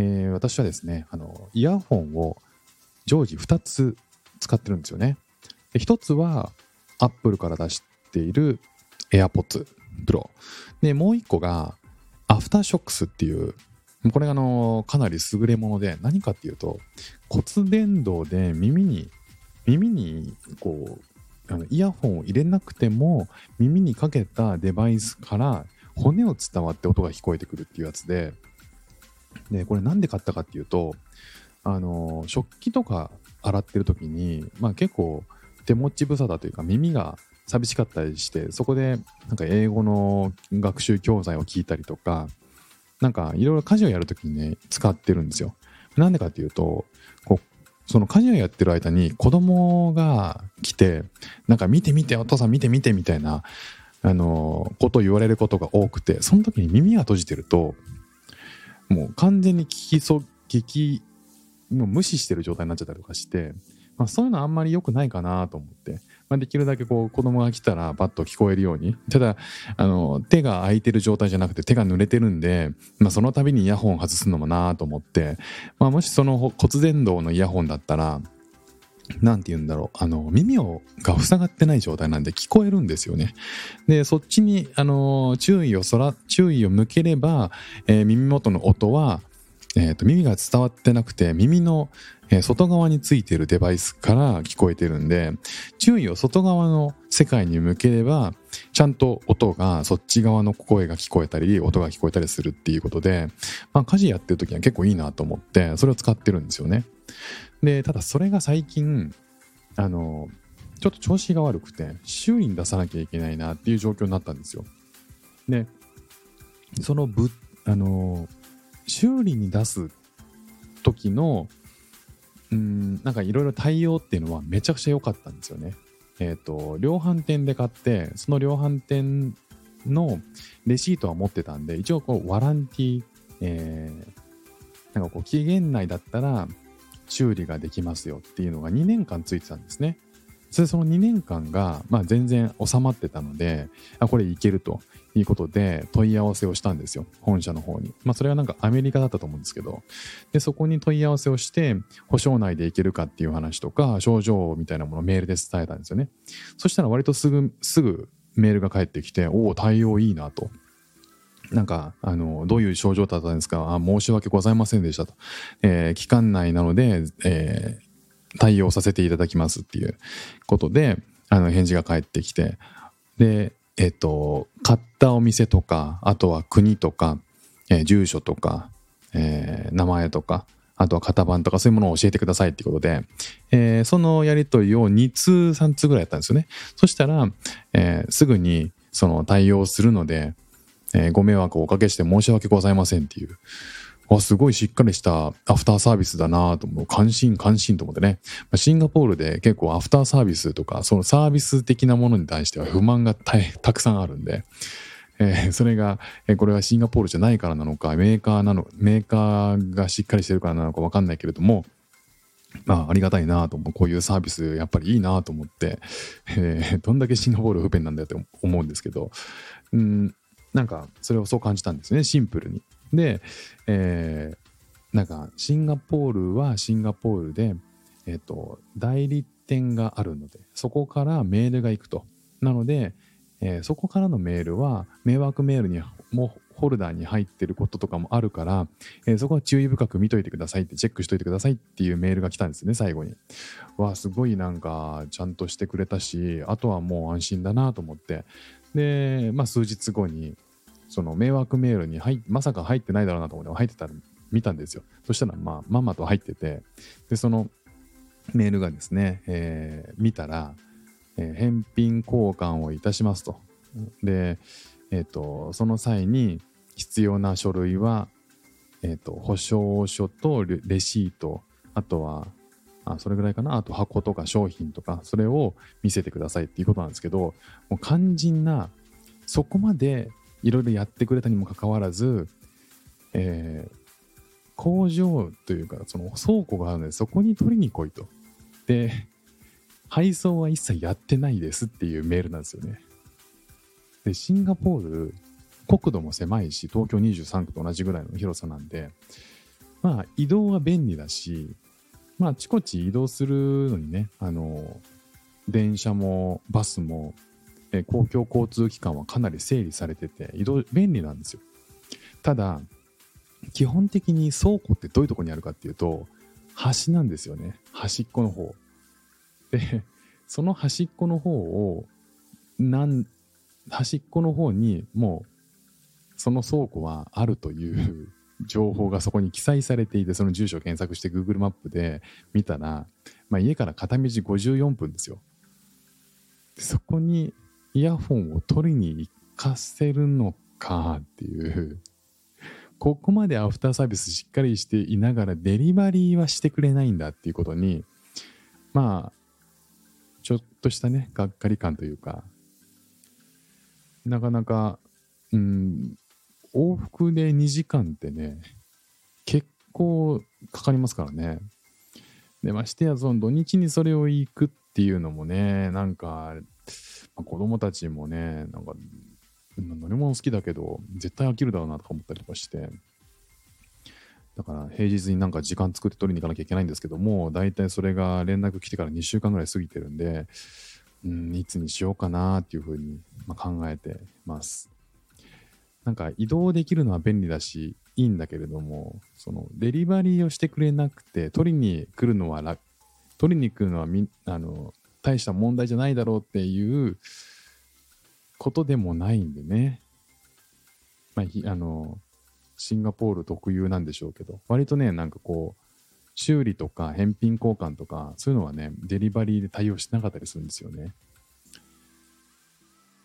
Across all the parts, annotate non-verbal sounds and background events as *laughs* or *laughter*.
えー私はですね、あの、イヤホンを常時2つ使ってるんですよね。で1つは Apple から出している AirPods Pro。で、もう1個が AfterShocks っていうこれがあのかなり優れもので何かっていうと骨伝導で耳に耳にこうあのイヤホンを入れなくても耳にかけたデバイスから骨を伝わって音が聞こえてくるっていうやつででこれなんで買ったかっていうとあの食器とか洗ってる時に、まあ、結構手持ち無沙汰というか耳が寂しかったりしてそこでなんか英語の学習教材を聞いたりとかなんかいろいろ家事をやるときにね、使ってるんですよ。なんでかっていうと、こう、その家事をやってる間に子供が来て、なんか見て見て、お父さん見て見てみたいな、あの、ことを言われることが多くて、その時に耳が閉じてると、もう完全に聞きそ、聞き、もう無視してる状態になっちゃったりとかして、まあ、そういうのあんまり良くないかなと思って、まあ、できるだけこう子供が来たらバッと聞こえるように。ただあの手が空いてる状態じゃなくて手が濡れてるんで、まあ、その度にイヤホン外すのもなと思って、まあ、もしその骨伝導のイヤホンだったらなんて言うんだろうあの耳をが塞がってない状態なんで聞こえるんですよね。でそっちにあの注意をそら注意を向ければ、えー耳元の音は、えーと耳が伝わってなくて耳のえー外側についてるデバイスから聞こえてるんで注意を外側の世界に向ければちゃんと音がそっち側の声が聞こえたり音が聞こえたりするっていうことで、まあ、家事やってる時は結構いいなと思ってそれを使ってるんですよねでただそれが最近あのちょっと調子が悪くて修理に出さなきゃいけないなっていう状況になったんですよでそのぶあの修理に出す時のうんなんかいろいろ対応っていうのはめちゃくちゃ良かったんですよね。えっ、と量販店で買ってその量販店のレシートは持ってたんで一応こうワランティー、えーなんかこう期限内だったら修理ができますよっていうのが2年間ついてたんですね。それその2年間が、まあ、全然収まってたのであこれいけるということで問い合わせをしたんですよ本社の方に。まあそれはなんかアメリカだったと思うんですけどでそこに問い合わせをして保証内でいけるかっていう話とか症状みたいなものをメールで伝えたんですよね。そしたら割とすぐすぐメールが返ってきておお対応いいなと。なんか、あの、どういう症状だったんですか？あ申し訳ございませんでしたと。えー期間内なので、えー対応させていただきますっていうことで、あの、返事が返ってきて、で、えっ、と、買ったお店とか、あとは国とか、えー住所とか、えー名前とか、あとは型番とかそういうものを教えてくださいっていうことで、えーそのやり取りを2通3通ぐらいやったんですよね。そしたら、えーすぐにその対応するので、えーご迷惑をおかけして申し訳ございませんっていう。あすごいしっかりしたアフターサービスだなと思う。関心関心と思ってね。シンガポールで結構アフターサービスとか、そのサービス的なものに対しては不満がたたくさんあるんで、えーそれが、えーこれはシンガポールじゃないからなのか、メーカーなの、メーカーがしっかりしてるからなのかわかんないけれども、まあ、ありがたいなと思う。こういうサービス、やっぱりいいなと思って、えーどんだけシンガポール不便なんだよって思うんですけど、うん、なんか、それをそう感じたんですね、シンプルに。で、えーなんか、シンガポールはシンガポールで、えっ、と、代理店があるので、そこからメールが行くと。なので、えーそこからのメールは、迷惑メールにもホルダーに入ってることとかもあるから、えーそこは注意深く見といてくださいって、チェックしといてくださいっていうメールが来たんですね、最後に。わあ、すごいなんか、ちゃんとしてくれたし、あとはもう安心だなと思って。で、まあ、数日後に、その迷惑メールに入まさか入ってないだろうなと思って入ってたら見たんですよ。そしたら、まあ、まんまと入ってて、で、そのメールがですね、えー見たら、えー返品交換をいたしますと。で、えっ、と、その際に必要な書類は、えっ、と、保証書とレレシート、あとは、あそれぐらいかな、あと箱とか商品とか、それを見せてくださいっていうことなんですけど、もう肝心な、そこまでいろいろやってくれたにもかかわらず、えー工場というか、その倉庫があるので、そこに取りに来いと。で、配送は一切やってないですっていうメールなんですよね。で、シンガポール、国土も狭いし、東京23区と同じぐらいの広さなんで、まあ、移動は便利だし、まあ、あちこち移動するのにね、あの、電車もバスも、え公共交通機関はかなり整理されてて、移動便利なんですよ。ただ、基本的に倉庫ってどういうとこにあるかっていうと、端なんですよね。端っこの方。で、*laughs* その端っこの方を、なん、端っこの方にもう、その倉庫はあるという *laughs* 情報がそこに記載されていて、その住所を検索して Google マップで見たら、まあ、家から片道54分ですよ。そこにイヤホンを取りに行かせるのかっていうここまでアフターサービスしっかりしていながらデリバリーはしてくれないんだっていうことに、まあ、としたね、がっかり感というか、なかなか、うん、往復で2時間ってね、結構かかりますからね。で、ましてや、その土日にそれを行くっていうのもね、なんか、まあ、子供たちもね、なんか、乗り物好きだけど、絶対飽きるだろうなとか思ったりとかして、だから平日になんか時間作って取りに行かなきゃいけないんですけども、大体それが連絡来てから2週間ぐらい過ぎてるんで、うん、いつにしようかなっていうふうに、ま考えてます。なんか移動できるのは便利だし、いいんだけれども、そのデリバリーをしてくれなくて、取りに来るのは楽、取りに来るのはみあの大した問題じゃないだろうっていうことでもないんでね。まあ、あの、シンガポール特有なんでしょうけど、割とね、なんかこう、修理とか返品交換とか、そういうのはね、デリバリーで対応してなかったりするんですよね。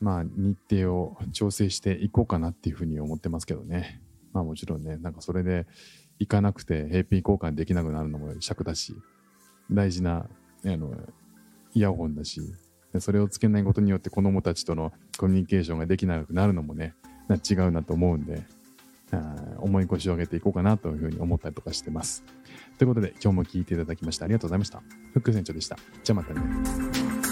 まあ、日程を調整していこうかなっていうふうに思ってますけどね。まあもちろんね、なんかそれで行かなくて返品交換できなくなるのも尺だし、大事な、あの、イヤホンだし、それをつけないことによって子供たちとのコミュニケーションができなくなるのもね、違うなと思うんで、重い腰を上げていこうかなというふうに思ったりとかしてます。ということで、今日も聞いていただきましてありがとうございました。フック船長でした。じゃあまたね。